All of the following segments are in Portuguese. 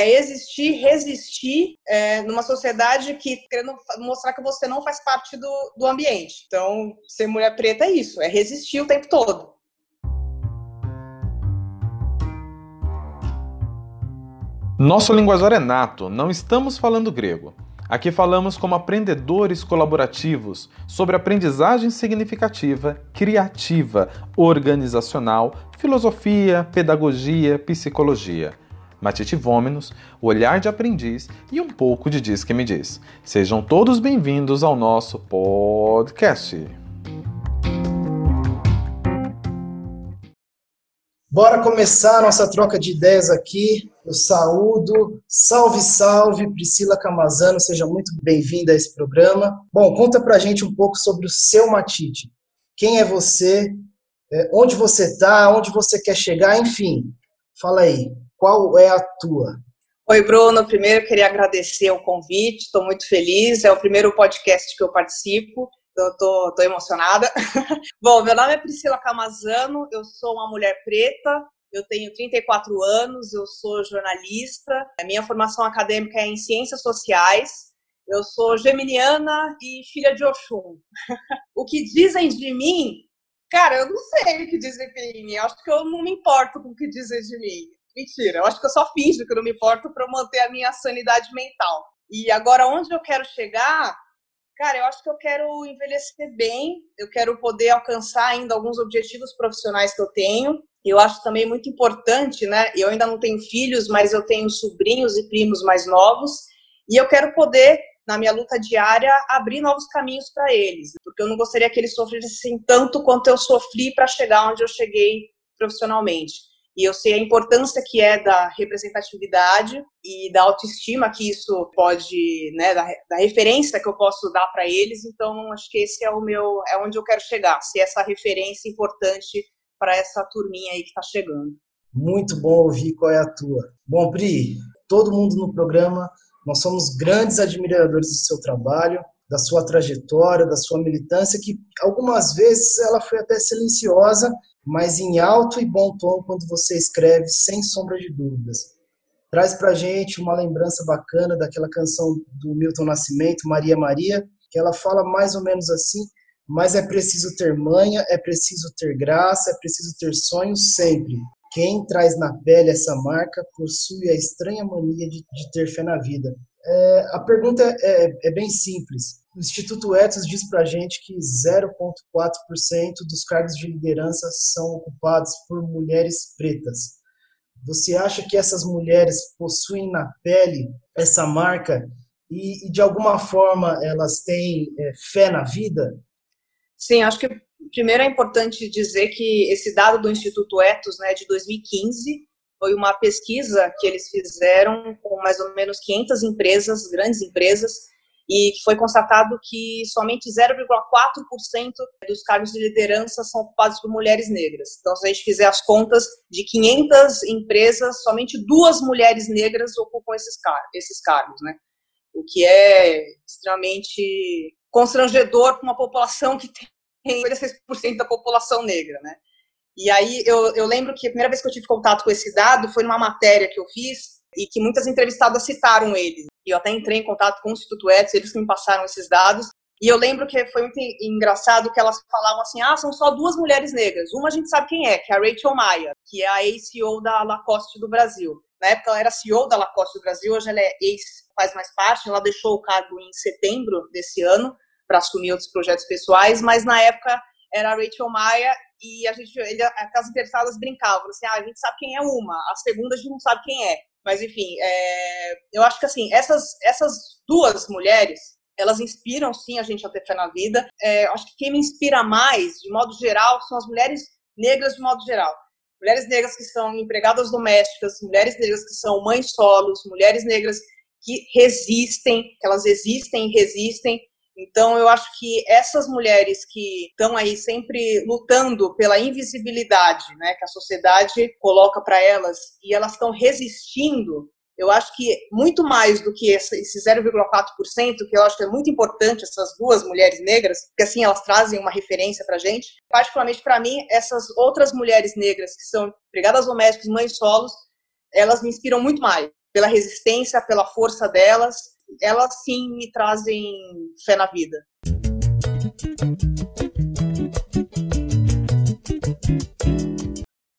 é existir, resistir é, numa sociedade que querendo mostrar que você não faz parte do, do ambiente. Então, ser mulher preta é isso, é resistir o tempo todo. Nosso linguajar é nato, não estamos falando grego. Aqui falamos como aprendedores colaborativos sobre aprendizagem significativa, criativa, organizacional, filosofia, pedagogia, psicologia. Matite Vômenos, o olhar de aprendiz e um pouco de Diz que me diz. Sejam todos bem-vindos ao nosso podcast. Bora começar a nossa troca de ideias aqui. Eu saúdo. Salve, salve, Priscila Camazano, seja muito bem-vinda a esse programa. Bom, conta pra gente um pouco sobre o seu Matite. Quem é você? É, onde você está? Onde você quer chegar? Enfim, fala aí. Qual é a tua? Oi, Bruno. Primeiro, queria agradecer o convite. Estou muito feliz. É o primeiro podcast que eu participo. Tô emocionada. Bom, meu nome é Priscila Camazano, eu sou uma mulher preta, eu tenho 34 anos, eu sou jornalista, a minha formação acadêmica é em ciências sociais, eu sou geminiana e filha de Oxum. o que dizem de mim, cara, eu não sei o que dizem de mim, eu acho que eu não me importo com o que dizem de mim. Mentira, eu acho que eu só finjo que eu não me importo para manter a minha sanidade mental. E agora, onde eu quero chegar, Cara, eu acho que eu quero envelhecer bem, eu quero poder alcançar ainda alguns objetivos profissionais que eu tenho. Eu acho também muito importante, né? Eu ainda não tenho filhos, mas eu tenho sobrinhos e primos mais novos, e eu quero poder, na minha luta diária, abrir novos caminhos para eles, porque eu não gostaria que eles sofressem tanto quanto eu sofri para chegar onde eu cheguei profissionalmente. E eu sei a importância que é da representatividade e da autoestima que isso pode, né, da, da referência que eu posso dar para eles. Então, acho que esse é o meu, é onde eu quero chegar, ser essa referência importante para essa turminha aí que está chegando. Muito bom ouvir qual é a tua. Bom, Pri, todo mundo no programa, nós somos grandes admiradores do seu trabalho, da sua trajetória, da sua militância, que algumas vezes ela foi até silenciosa, mas em alto e bom tom quando você escreve, sem sombra de dúvidas. Traz pra gente uma lembrança bacana daquela canção do Milton Nascimento, Maria Maria, que ela fala mais ou menos assim: mas é preciso ter manha, é preciso ter graça, é preciso ter sonhos sempre. Quem traz na pele essa marca possui a estranha mania de, de ter fé na vida. É, a pergunta é, é, bem simples o Instituto Etos diz para a gente que 0,4% dos cargos de liderança são ocupados por mulheres pretas. Você acha que essas mulheres possuem na pele essa marca e, e de alguma forma elas têm é, fé na vida? Sim, acho que primeiro é importante dizer que esse dado do Instituto Etos, né, de 2015, foi uma pesquisa que eles fizeram com mais ou menos 500 empresas, grandes empresas, e foi constatado que somente 0,4% dos cargos de liderança são ocupados por mulheres negras. Então, se a gente fizer as contas de 500 empresas, somente duas mulheres negras ocupam esses, car esses cargos, né? O que é extremamente constrangedor para uma população que tem 46% da população negra, né? E aí eu, eu lembro que a primeira vez que eu tive contato com esse dado foi numa matéria que eu fiz e que muitas entrevistadas citaram eles. E eu até entrei em contato com o Instituto Edson, eles me passaram esses dados. E eu lembro que foi muito engraçado que elas falavam assim: ah, são só duas mulheres negras. Uma a gente sabe quem é, que é a Rachel Maia, que é a ex-CEO da Lacoste do Brasil. Na época ela era CEO da Lacoste do Brasil, hoje ela é ex, faz mais parte. Ela deixou o cargo em setembro desse ano para assumir outros projetos pessoais, mas na época era a Rachel Maia e a gente, ele, as interessadas brincavam assim: ah, a gente sabe quem é uma, a segunda a gente não sabe quem é. Mas, enfim, é, eu acho que, assim, essas, essas duas mulheres, elas inspiram, sim, a gente a ter fé na vida. É, acho que quem me inspira mais, de modo geral, são as mulheres negras de modo geral. Mulheres negras que são empregadas domésticas, mulheres negras que são mães solos, mulheres negras que resistem, que elas existem e resistem então, eu acho que essas mulheres que estão aí sempre lutando pela invisibilidade, né, que a sociedade coloca para elas, e elas estão resistindo, eu acho que muito mais do que esse 0,4%, que eu acho que é muito importante, essas duas mulheres negras, porque assim elas trazem uma referência para a gente, particularmente para mim, essas outras mulheres negras que são empregadas domésticas, mães solos, elas me inspiram muito mais. pela resistência, pela força delas, elas sim me trazem fé na vida.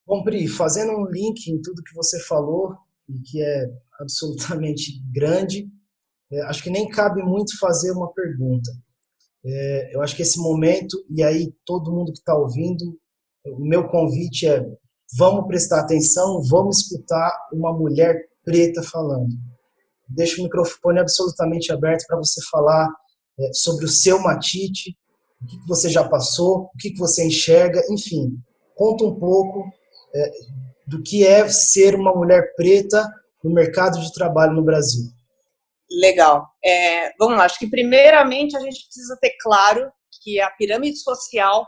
Bom, Pri, fazendo um link em tudo que você falou, e que é absolutamente grande, é, acho que nem cabe muito fazer uma pergunta. É, eu acho que esse momento, e aí todo mundo que está ouvindo, o meu convite é: vamos prestar atenção, vamos escutar uma mulher preta falando. Deixo o microfone absolutamente aberto para você falar é, sobre o seu matite, o que, que você já passou, o que, que você enxerga, enfim, conta um pouco é, do que é ser uma mulher preta no mercado de trabalho no Brasil. Legal. É, vamos lá, acho que primeiramente a gente precisa ter claro que a pirâmide social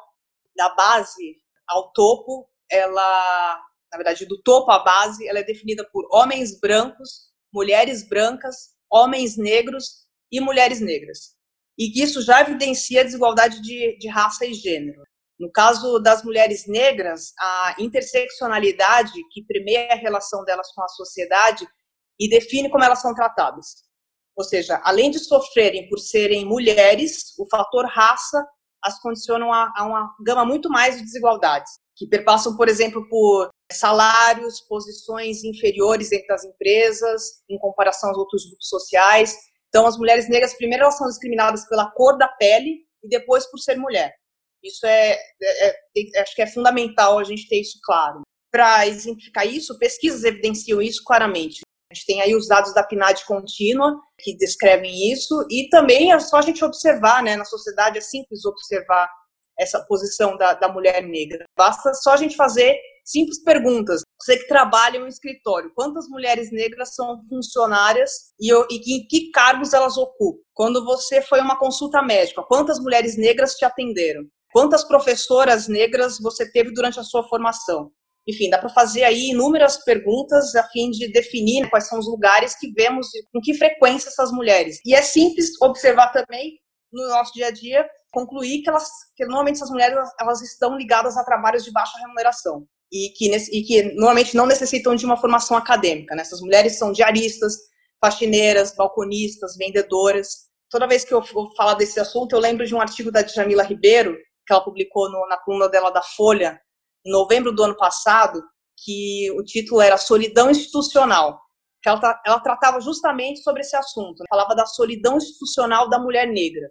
da base ao topo, ela, na verdade, do topo à base, ela é definida por homens brancos, mulheres brancas, homens negros e mulheres negras. E isso já evidencia a desigualdade de, de raça e gênero. No caso das mulheres negras, a interseccionalidade que permeia a relação delas com a sociedade e define como elas são tratadas. Ou seja, além de sofrerem por serem mulheres, o fator raça as condicionam a, a uma gama muito mais de desigualdades, que perpassam, por exemplo, por salários, posições inferiores entre as empresas, em comparação aos outros grupos sociais. Então, as mulheres negras, primeiro, elas são discriminadas pela cor da pele e depois por ser mulher. Isso é, é, é acho que é fundamental a gente ter isso claro. Para exemplificar isso, pesquisas evidenciam isso claramente. A gente tem aí os dados da PNAD contínua, que descrevem isso, e também é só a gente observar, né, na sociedade é simples observar essa posição da, da mulher negra. Basta só a gente fazer simples perguntas. Você que trabalha em um escritório, quantas mulheres negras são funcionárias e, e em que cargos elas ocupam? Quando você foi uma consulta médica, quantas mulheres negras te atenderam? Quantas professoras negras você teve durante a sua formação? Enfim, dá para fazer aí inúmeras perguntas a fim de definir quais são os lugares que vemos com que frequência essas mulheres. E é simples observar também no nosso dia a dia, concluir que elas, que normalmente essas mulheres elas estão ligadas a trabalhos de baixa remuneração e que, e que normalmente não necessitam de uma formação acadêmica. Né? Essas mulheres são diaristas, faxineiras, balconistas, vendedoras. Toda vez que eu vou falar desse assunto, eu lembro de um artigo da Djamila Ribeiro, que ela publicou no, na coluna dela da Folha, em novembro do ano passado, que o título era Solidão Institucional. Que ela, ela tratava justamente sobre esse assunto. Né? Falava da solidão institucional da mulher negra.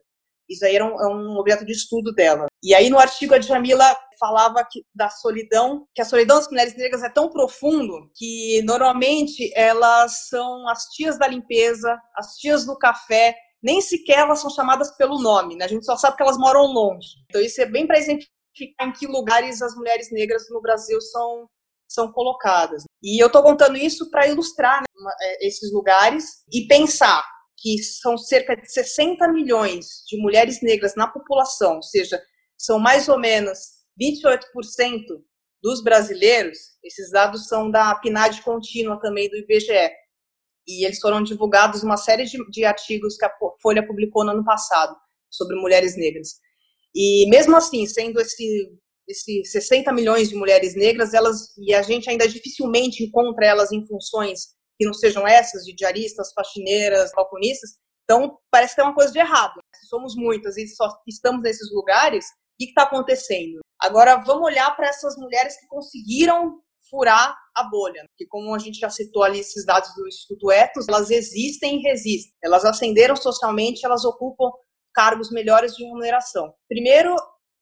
Isso aí era um, é um, objeto de estudo dela. E aí no artigo a Djamila falava que, da solidão, que a solidão das mulheres negras é tão profundo que normalmente elas são as tias da limpeza, as tias do café, nem sequer elas são chamadas pelo nome, né? A gente só sabe que elas moram longe. Então isso é bem para exemplificar em que lugares as mulheres negras no Brasil são são colocadas. E eu estou contando isso para ilustrar né, é, esses lugares e pensar que são cerca de 60 milhões de mulheres negras na população, ou seja, são mais ou menos 28% dos brasileiros. Esses dados são da PNAD contínua também do IBGE e eles foram divulgados uma série de, de artigos que a Folha publicou no ano passado sobre mulheres negras. E mesmo assim, sendo esse, esse 60 milhões de mulheres negras, elas e a gente ainda dificilmente encontra elas em funções que não sejam essas de diaristas, faxineiras, balconistas. Então, parece que tem uma coisa de errado. Se somos muitas e só estamos nesses lugares, o que está acontecendo? Agora, vamos olhar para essas mulheres que conseguiram furar a bolha, que como a gente já citou ali esses dados do Instituto Etos, elas existem e resistem. Elas ascenderam socialmente, elas ocupam cargos melhores de remuneração. Primeiro,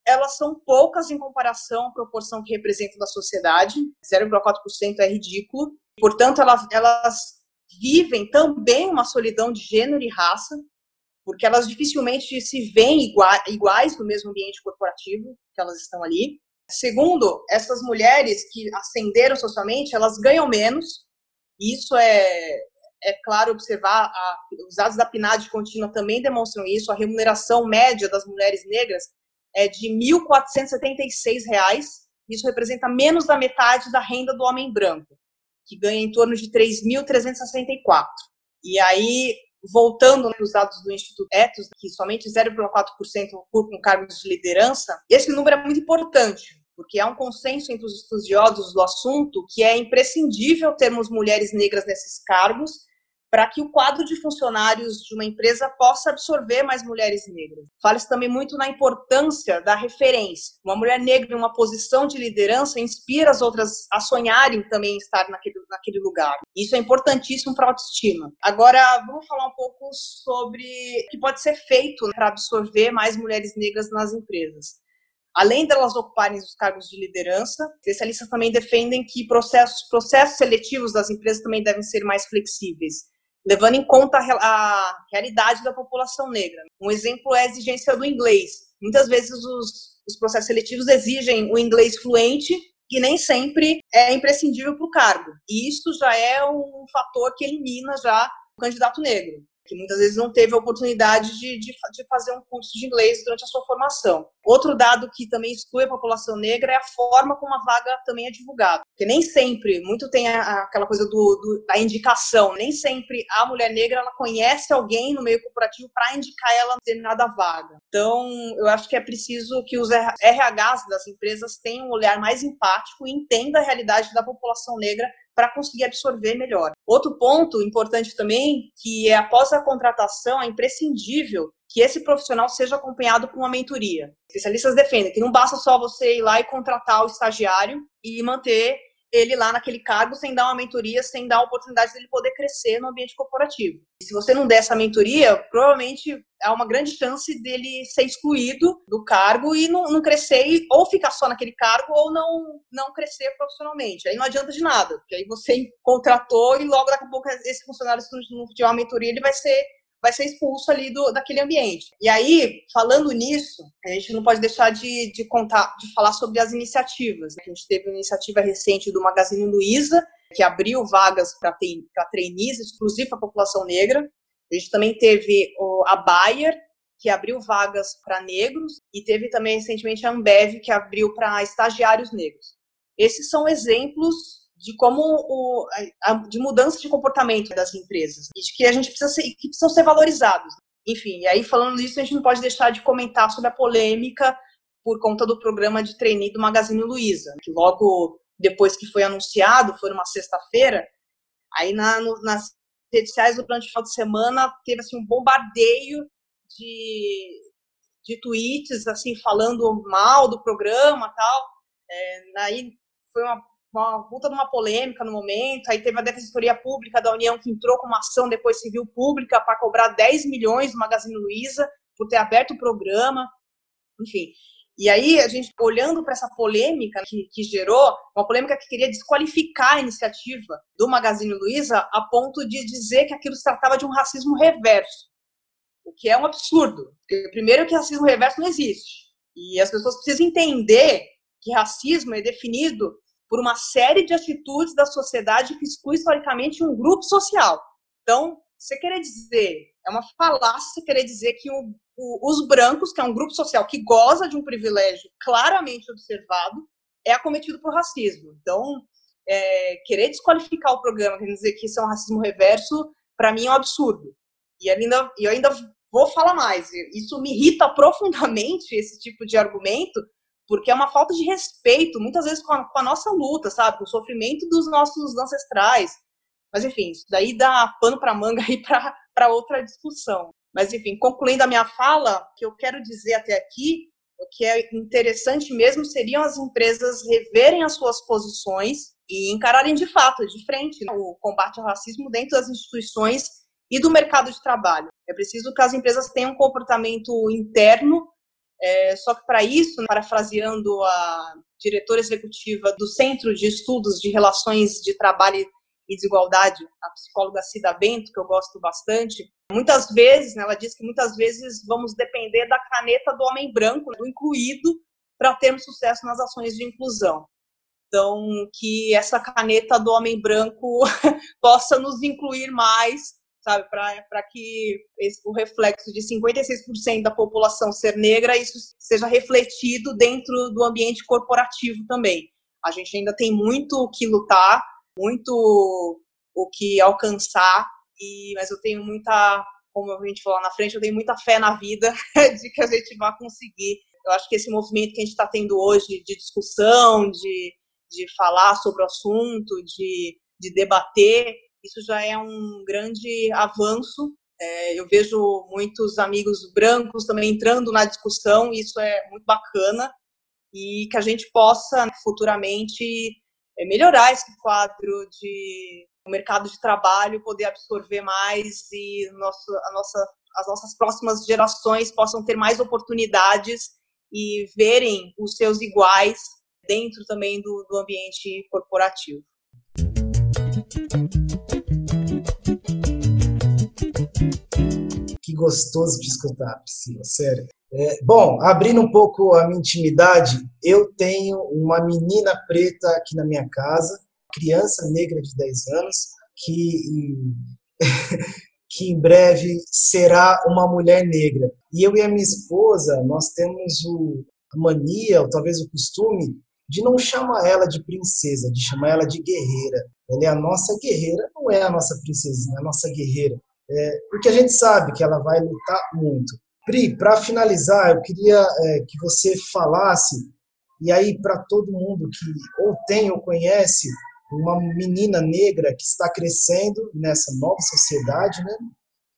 elas são poucas em comparação à proporção que representam da sociedade, 0,4% é ridículo. Portanto, elas, elas vivem também uma solidão de gênero e raça, porque elas dificilmente se veem iguais no mesmo ambiente corporativo que elas estão ali. Segundo, essas mulheres que ascenderam socialmente, elas ganham menos. Isso é, é claro observar, a, os dados da PNAD contínua também demonstram isso. A remuneração média das mulheres negras é de R$ 1.476. Isso representa menos da metade da renda do homem branco, que ganha em torno de 3.364. E aí, voltando nos né, dados do Instituto Etos, que somente 0,4% ocupam cargos de liderança, esse número é muito importante, porque há um consenso entre os estudiosos do assunto que é imprescindível termos mulheres negras nesses cargos para que o quadro de funcionários de uma empresa possa absorver mais mulheres negras. Fala-se também muito na importância da referência. Uma mulher negra em uma posição de liderança inspira as outras a sonharem também estar naquele, naquele lugar. Isso é importantíssimo para a autoestima. Agora, vamos falar um pouco sobre o que pode ser feito para absorver mais mulheres negras nas empresas. Além delas ocuparem os cargos de liderança, especialistas também defendem que processos, processos seletivos das empresas também devem ser mais flexíveis levando em conta a realidade da população negra. Um exemplo é a exigência do inglês. Muitas vezes os, os processos seletivos exigem o inglês fluente e nem sempre é imprescindível para o cargo. E isso já é um fator que elimina já o candidato negro que muitas vezes não teve a oportunidade de, de, de, fazer um curso de inglês durante a sua formação. Outro dado que também exclui a população negra é a forma como a vaga também é divulgada. Porque nem sempre, muito tem a, aquela coisa do, do, da indicação, nem sempre a mulher negra ela conhece alguém no meio corporativo para indicar ela determinada vaga. Então, eu acho que é preciso que os RHs das empresas tenham um olhar mais empático e entenda a realidade da população negra para conseguir absorver melhor. Outro ponto importante também, que é após a contratação, é imprescindível que esse profissional seja acompanhado por uma mentoria. Especialistas defendem que não basta só você ir lá e contratar o estagiário e manter ele lá naquele cargo sem dar uma mentoria, sem dar oportunidade dele poder crescer no ambiente corporativo. E se você não der essa mentoria, provavelmente há uma grande chance dele ser excluído do cargo e não, não crescer, ou ficar só naquele cargo, ou não, não crescer profissionalmente. Aí não adianta de nada, porque aí você contratou e logo daqui a pouco esse funcionário, se não tiver uma mentoria, ele vai ser vai ser expulso ali do, daquele ambiente. E aí, falando nisso, a gente não pode deixar de, de contar, de falar sobre as iniciativas. Né? A gente teve uma iniciativa recente do Magazine Luiza, que abriu vagas para trainees exclusivo para a população negra. A gente também teve a Bayer, que abriu vagas para negros, e teve também recentemente a Ambev, que abriu para estagiários negros. Esses são exemplos de como o, a, de mudança de comportamento das empresas e de que a gente precisa ser, que precisam ser valorizados. Enfim, e aí falando disso, a gente não pode deixar de comentar sobre a polêmica por conta do programa de trainee do Magazine Luiza, que logo depois que foi anunciado, foi numa sexta-feira, aí na, no, nas redes sociais durante o final de semana teve assim um bombardeio de, de tweets assim falando mal do programa tal. É, aí foi uma uma puta de uma polêmica no momento, aí teve a Defensoria Pública da União que entrou com uma ação depois civil pública para cobrar 10 milhões do Magazine Luiza por ter aberto o programa, enfim. E aí, a gente, olhando para essa polêmica que, que, gerou, uma polêmica que queria desqualificar a iniciativa do Magazine Luiza a ponto de dizer que aquilo se tratava de um racismo reverso, o que é um absurdo. Porque, primeiro, que racismo reverso não existe. E as pessoas precisam entender que racismo é definido por uma série de atitudes da sociedade que exclui historicamente um grupo social. Então, você querer dizer, é uma falácia você querer dizer que o, o, os brancos, que é um grupo social que goza de um privilégio claramente observado, é acometido por racismo. Então, é, querer desqualificar o programa, quer dizer que isso é um racismo reverso, para mim é um absurdo. E ainda, eu ainda vou falar mais. Isso me irrita profundamente, esse tipo de argumento, porque é uma falta de respeito, muitas vezes com a, com a nossa luta, sabe? Com o sofrimento dos nossos ancestrais. Mas, enfim, isso daí dá pano para manga aí para outra discussão. Mas, enfim, concluindo a minha fala, o que eu quero dizer até aqui, o que é interessante mesmo seriam as empresas reverem as suas posições e encararem de fato, de frente, né, o combate ao racismo dentro das instituições e do mercado de trabalho. É preciso que as empresas tenham um comportamento interno é, só que para isso, parafraseando a diretora executiva do Centro de Estudos de Relações de Trabalho e Desigualdade, a psicóloga Cida Bento, que eu gosto bastante, muitas vezes, né, ela diz que muitas vezes vamos depender da caneta do homem branco, do incluído, para termos sucesso nas ações de inclusão. Então, que essa caneta do homem branco possa nos incluir mais sabe? Para que esse, o reflexo de 56% da população ser negra, isso seja refletido dentro do ambiente corporativo também. A gente ainda tem muito o que lutar, muito o que alcançar, e, mas eu tenho muita, como a gente falou na frente, eu tenho muita fé na vida de que a gente vai conseguir Eu acho que esse movimento que a gente está tendo hoje de discussão, de, de falar sobre o assunto, de, de debater, isso já é um grande avanço. É, eu vejo muitos amigos brancos também entrando na discussão, e isso é muito bacana, e que a gente possa futuramente é, melhorar esse quadro de mercado de trabalho, poder absorver mais e nosso, a nossa, as nossas próximas gerações possam ter mais oportunidades e verem os seus iguais dentro também do, do ambiente corporativo. Que gostoso de escutar, Priscila, sério. É, bom, abrindo um pouco a minha intimidade, eu tenho uma menina preta aqui na minha casa, criança negra de 10 anos, que, que em breve será uma mulher negra. E eu e a minha esposa, nós temos o, a mania, ou talvez o costume, de não chamar ela de princesa, de chamar ela de guerreira. Ela é a nossa guerreira, não é a nossa princesinha, é a nossa guerreira. É, porque a gente sabe que ela vai lutar muito. Pri, para finalizar, eu queria é, que você falasse, e aí para todo mundo que ou tem ou conhece uma menina negra que está crescendo nessa nova sociedade, né?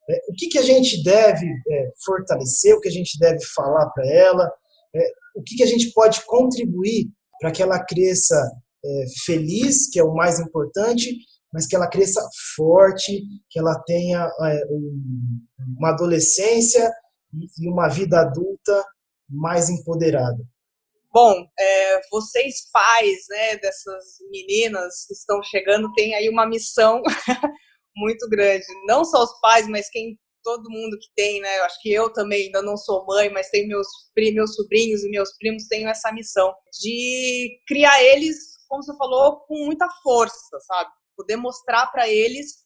É, o que, que a gente deve é, fortalecer, o que a gente deve falar para ela, é, o que, que a gente pode contribuir para que ela cresça é, feliz, que é o mais importante, mas que ela cresça forte, que ela tenha é, um, uma adolescência e uma vida adulta mais empoderada. Bom, é, vocês pais né, dessas meninas que estão chegando têm aí uma missão muito grande. Não só os pais, mas quem todo mundo que tem, né? Eu acho que eu também ainda não sou mãe, mas tem meus meus sobrinhos e meus primos têm essa missão de criar eles, como você falou, com muita força, sabe? Poder mostrar para eles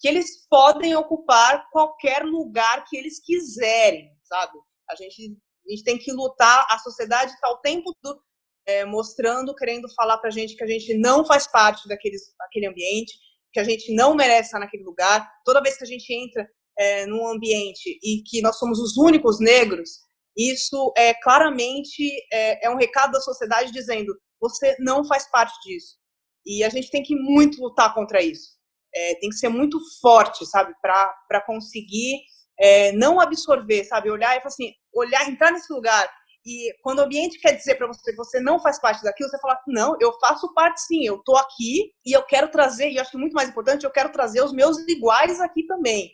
que eles podem ocupar qualquer lugar que eles quiserem, sabe? A gente a gente tem que lutar, a sociedade está o tempo todo é, mostrando, querendo falar para a gente que a gente não faz parte daqueles, daquele ambiente, que a gente não merece estar naquele lugar. Toda vez que a gente entra é, num ambiente e que nós somos os únicos negros, isso é claramente é, é um recado da sociedade dizendo você não faz parte disso. E a gente tem que muito lutar contra isso. É, tem que ser muito forte, sabe, para conseguir é, não absorver, sabe? Olhar e falar assim, olhar, entrar nesse lugar. E quando o ambiente quer dizer para você que você não faz parte daquilo, você fala, não, eu faço parte sim, eu tô aqui e eu quero trazer, e acho que muito mais importante, eu quero trazer os meus iguais aqui também.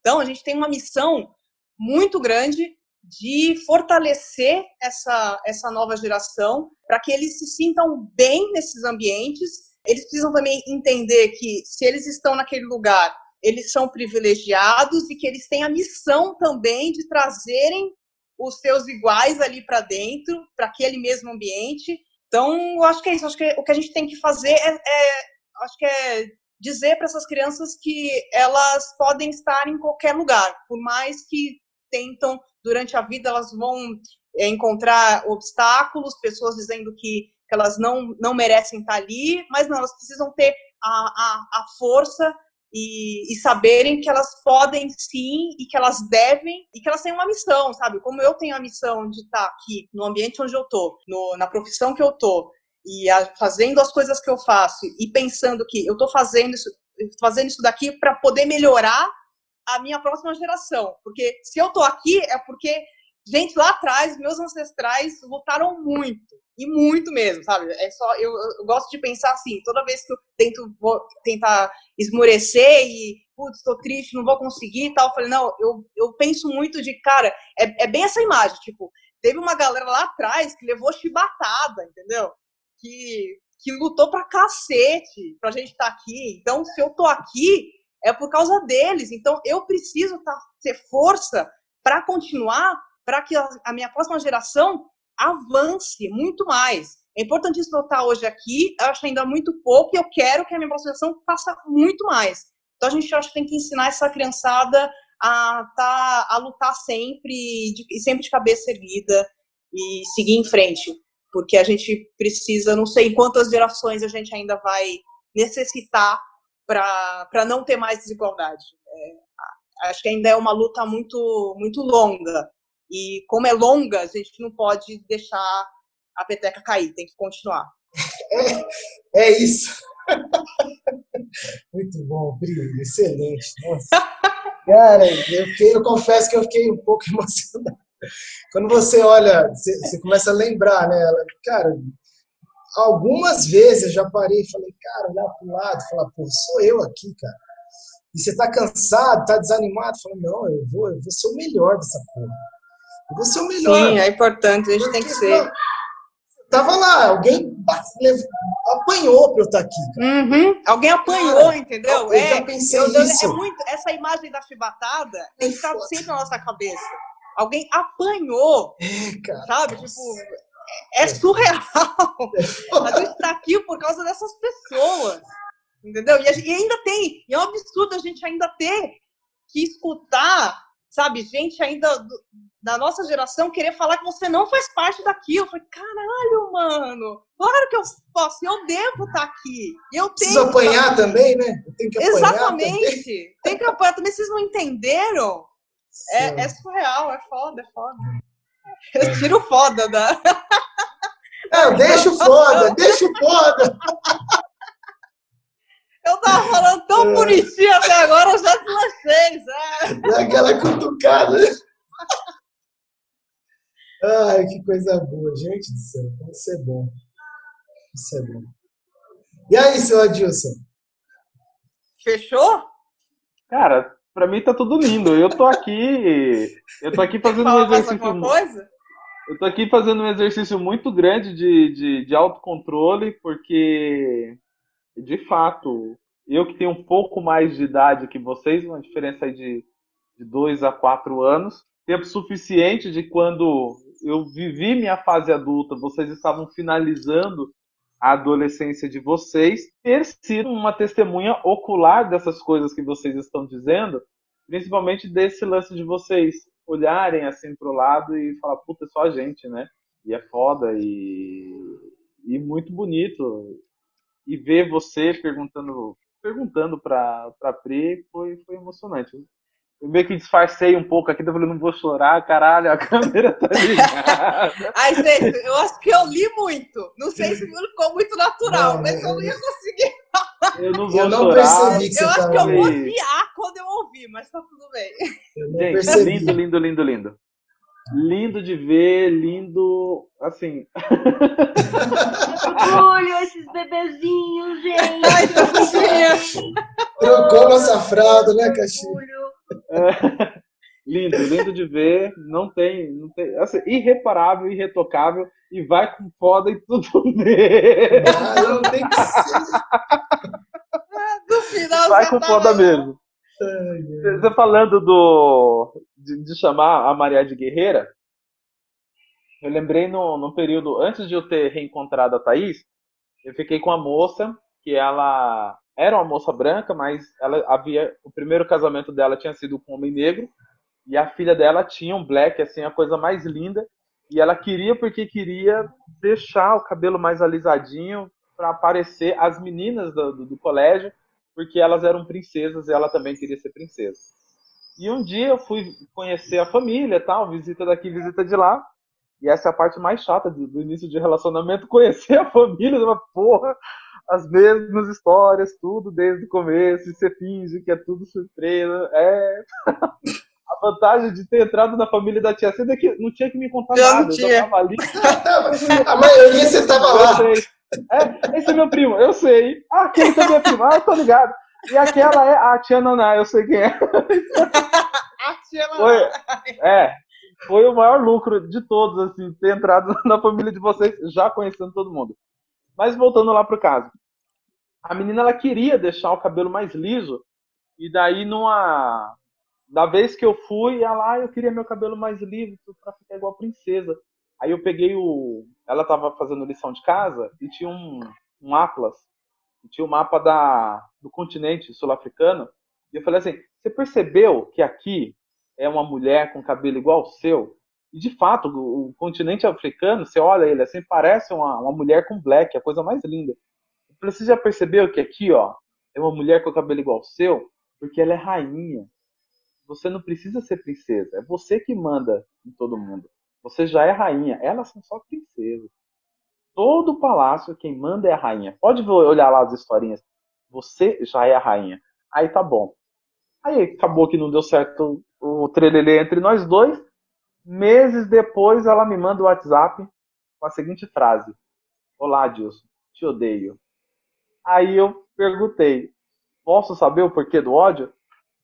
Então, a gente tem uma missão muito grande de fortalecer essa, essa nova geração para que eles se sintam bem nesses ambientes. Eles precisam também entender que se eles estão naquele lugar, eles são privilegiados e que eles têm a missão também de trazerem os seus iguais ali para dentro, para aquele mesmo ambiente. Então, acho que é isso. Acho que o que a gente tem que fazer é, é acho que é dizer para essas crianças que elas podem estar em qualquer lugar, por mais que tentam durante a vida elas vão é, encontrar obstáculos, pessoas dizendo que, que elas não não merecem estar ali, mas não, elas precisam ter a, a, a força e, e, saberem que elas podem sim e que elas devem e que elas têm uma missão, sabe? Como eu tenho a missão de estar aqui no ambiente onde eu tô, no, na profissão que eu tô e a, fazendo as coisas que eu faço e pensando que eu tô fazendo isso, fazendo isso daqui para poder melhorar a minha próxima geração, porque se eu tô aqui é porque gente lá atrás, meus ancestrais lutaram muito e muito mesmo, sabe? É só eu, eu, gosto de pensar assim, toda vez que eu tento vou tentar esmorecer e putz, estou triste, não vou conseguir e tal, eu falei, não, eu, eu penso muito de, cara, é, é bem essa imagem, tipo, teve uma galera lá atrás que levou chibatada, entendeu? Que, que lutou pra cacete pra gente estar tá aqui. Então, se eu tô aqui, é por causa deles. Então, eu preciso tá, ter força para continuar, para que a, a minha próxima geração avance muito mais. É importantíssimo eu estar hoje aqui, eu acho ainda muito pouco e eu quero que a minha geração faça muito mais. Então a gente acho que tem que ensinar essa criançada a, tá, a lutar sempre e sempre de cabeça erguida e seguir em frente, porque a gente precisa, não sei em quantas gerações a gente ainda vai necessitar para não ter mais desigualdade. É, acho que ainda é uma luta muito muito longa E como é longa, a gente não pode deixar a peteca cair, tem que continuar. É, é isso. Muito bom, Pri, excelente. Nossa. Cara, eu, fiquei, eu confesso que eu fiquei um pouco emocionado. Quando você olha, você, você começa a lembrar, né? Cara, algumas vezes eu já parei e falei, cara, olhar para o lado, falar, pô, sou eu aqui, cara. E você tá cansado, tá desanimado, falando, não, eu vou, eu vou ser o melhor dessa porra. Eu vou ser o melhor. Sim, é importante, a gente Porque, tem que ser. Não, tava lá, alguém apanhou para eu estar tá aqui. Uhum. Alguém apanhou, Cara, entendeu? Eu é, já pensei eu, isso. É muito, essa imagem da chibatada tem que estar sempre na nossa cabeça. Alguém apanhou, é, sabe? Tipo, é, é surreal. A gente está aqui por causa dessas pessoas, entendeu? E, gente, e ainda tem, e é um absurdo a gente ainda ter que escutar sabe, gente ainda do, da nossa geração querer falar que você não faz parte daquilo. Eu falei, caralho, mano, claro que eu posso, eu devo estar tá aqui. Eu tenho Preciso apanhar também, né? Que Exatamente. Também. Tem que apanhar também. Vocês não entenderam? É, é, surreal, é foda, é foda. Eu tiro foda da. É, deixa o foda, deixa o foda. Eu tava falando tão é. bonitinho até agora, eu já deslanchei, Dá aquela cutucada. Ai, que coisa boa. Gente do céu, isso é bom. Isso é bom. E aí, seu Adilson? Fechou? Cara, pra mim tá tudo lindo. Eu tô aqui. Eu tô aqui fazendo um exercício. Coisa? Eu tô aqui fazendo um exercício muito grande de, de, de autocontrole, porque de fato, eu que tenho um pouco mais de idade que vocês, uma diferença de, de dois a quatro anos, tempo suficiente de quando eu vivi minha fase adulta, vocês estavam finalizando a adolescência de vocês, ter sido uma testemunha ocular dessas coisas que vocês estão dizendo, principalmente desse lance de vocês olharem assim pro lado e falar, puta, é só a gente, né? E é foda e, e muito bonito e ver você perguntando perguntando para para Pri foi foi emocionante. Eu meio que disfarcei um pouco aqui, eu falei, não vou chorar, caralho, a câmera tá ligada. Ai, gente, eu acho que eu li muito. Não sei se ficou muito natural, não, mas eu não ia conseguir Eu não vou eu não chorar. Percebi que eu acho que eu vou odiar quando eu ouvir, mas tá tudo bem. Gente, percebi. lindo, lindo, lindo, lindo. Lindo de ver, lindo, assim. Orgulho, esses bebezinhos, gente. Ai, Trocou nossa fralda, né, Caxinha? É, lindo, lindo de ver. Não tem, não tem, assim, irreparável, irretocável e vai com foda e tudo nele. Ah, não tem que ser. No final, vai com foda mesmo. Você falando do de, de, chamar a Maria de Guerreira, eu lembrei no, no período antes de eu ter reencontrado a Thaís, eu fiquei com a moça que ela era uma moça branca, mas ela havia o primeiro casamento dela tinha sido com um homem negro e a filha dela tinha um black assim a coisa mais linda e ela queria porque queria deixar o cabelo mais alisadinho para aparecer as meninas do, do, do colégio porque elas eram princesas e ela também queria ser princesa. E um dia eu fui conhecer a família, tal, visita daqui, visita de lá. E essa é a parte mais chata do, início de relacionamento, conhecer a família, uma porra, as mesmas histórias, tudo desde o começo, e você finge que é tudo surpresa. É. A vantagem de ter entrado na família da tia Cida é que não tinha que me contar eu nada. Não tinha. Eu tava ali. a maioria você tava lá. É, esse é meu primo, eu sei. Ah, aquele também é primo, ah, eu tô ligado. E aquela é a tia Naná, eu sei quem é. a tia Naná. Foi, é, foi o maior lucro de todos, assim, ter entrado na família de vocês, já conhecendo todo mundo. Mas voltando lá pro caso. A menina, ela queria deixar o cabelo mais liso, e daí numa... Da vez que eu fui, ela, ah, eu queria meu cabelo mais liso pra ficar igual princesa. Aí eu peguei o. Ela estava fazendo lição de casa e tinha um, um atlas, e tinha o um mapa da, do continente sul-africano. E eu falei assim: você percebeu que aqui é uma mulher com cabelo igual ao seu? E de fato, o, o continente africano, você olha ele assim, parece uma, uma mulher com black, a coisa mais linda. Você já percebeu que aqui, ó, é uma mulher com cabelo igual ao seu? Porque ela é rainha. você não precisa ser princesa. É você que manda em todo mundo. Você já é rainha. Elas são só princesas. Todo o palácio, quem manda é a rainha. Pode olhar lá as historinhas. Você já é a rainha. Aí tá bom. Aí acabou que não deu certo o trelelê entre nós dois. Meses depois, ela me manda o WhatsApp com a seguinte frase: Olá, Dilson, te odeio. Aí eu perguntei: Posso saber o porquê do ódio?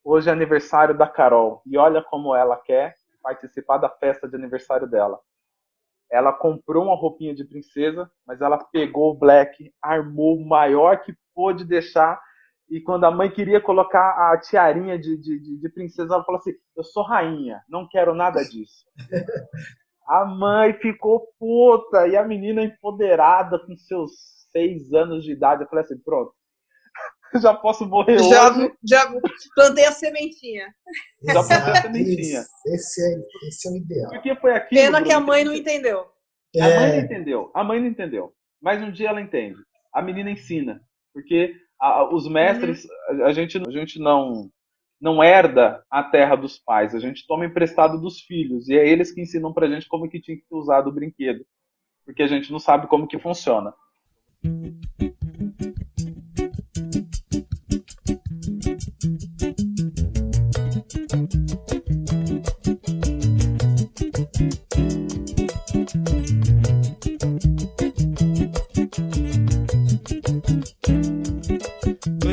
Hoje é aniversário da Carol e olha como ela quer participar da festa de aniversário dela. Ela comprou uma roupinha de princesa, mas ela pegou o black, armou o maior que pôde deixar. E quando a mãe queria colocar a tiarinha de, de, de princesa, ela falou assim: Eu sou rainha, não quero nada disso. a mãe ficou puta e a menina empoderada com seus seis anos de idade. Eu falei assim: Pronto, já posso morrer já, hoje. Já plantei a sementinha. Já plantei a sementinha. Esse é, esse é o ideal. Porque foi aquilo, Pena Bruno, que a mãe não entendeu. A é... mãe não entendeu. A mãe não entendeu. Mas um dia ela entende. A menina ensina. Porque a, os mestres, uhum. a, gente, a gente não, não herda a terra dos pais. A gente toma emprestado dos filhos. E é eles que ensinam pra gente como que tinha que ser usado o brinquedo. Porque a gente não sabe como que funciona.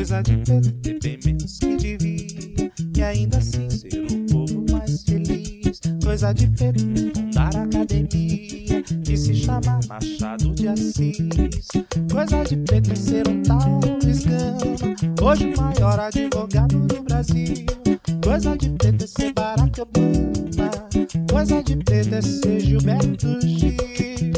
Coisa de preto ter bem menos que devia. E ainda assim ser o povo mais feliz. Coisa de preto fundar academia E se chamar Machado de Assis. Coisa de é ser um tal Gama Hoje o maior advogado do Brasil. Coisa de é ser Barack Obama Coisa de é ser Gilberto Gil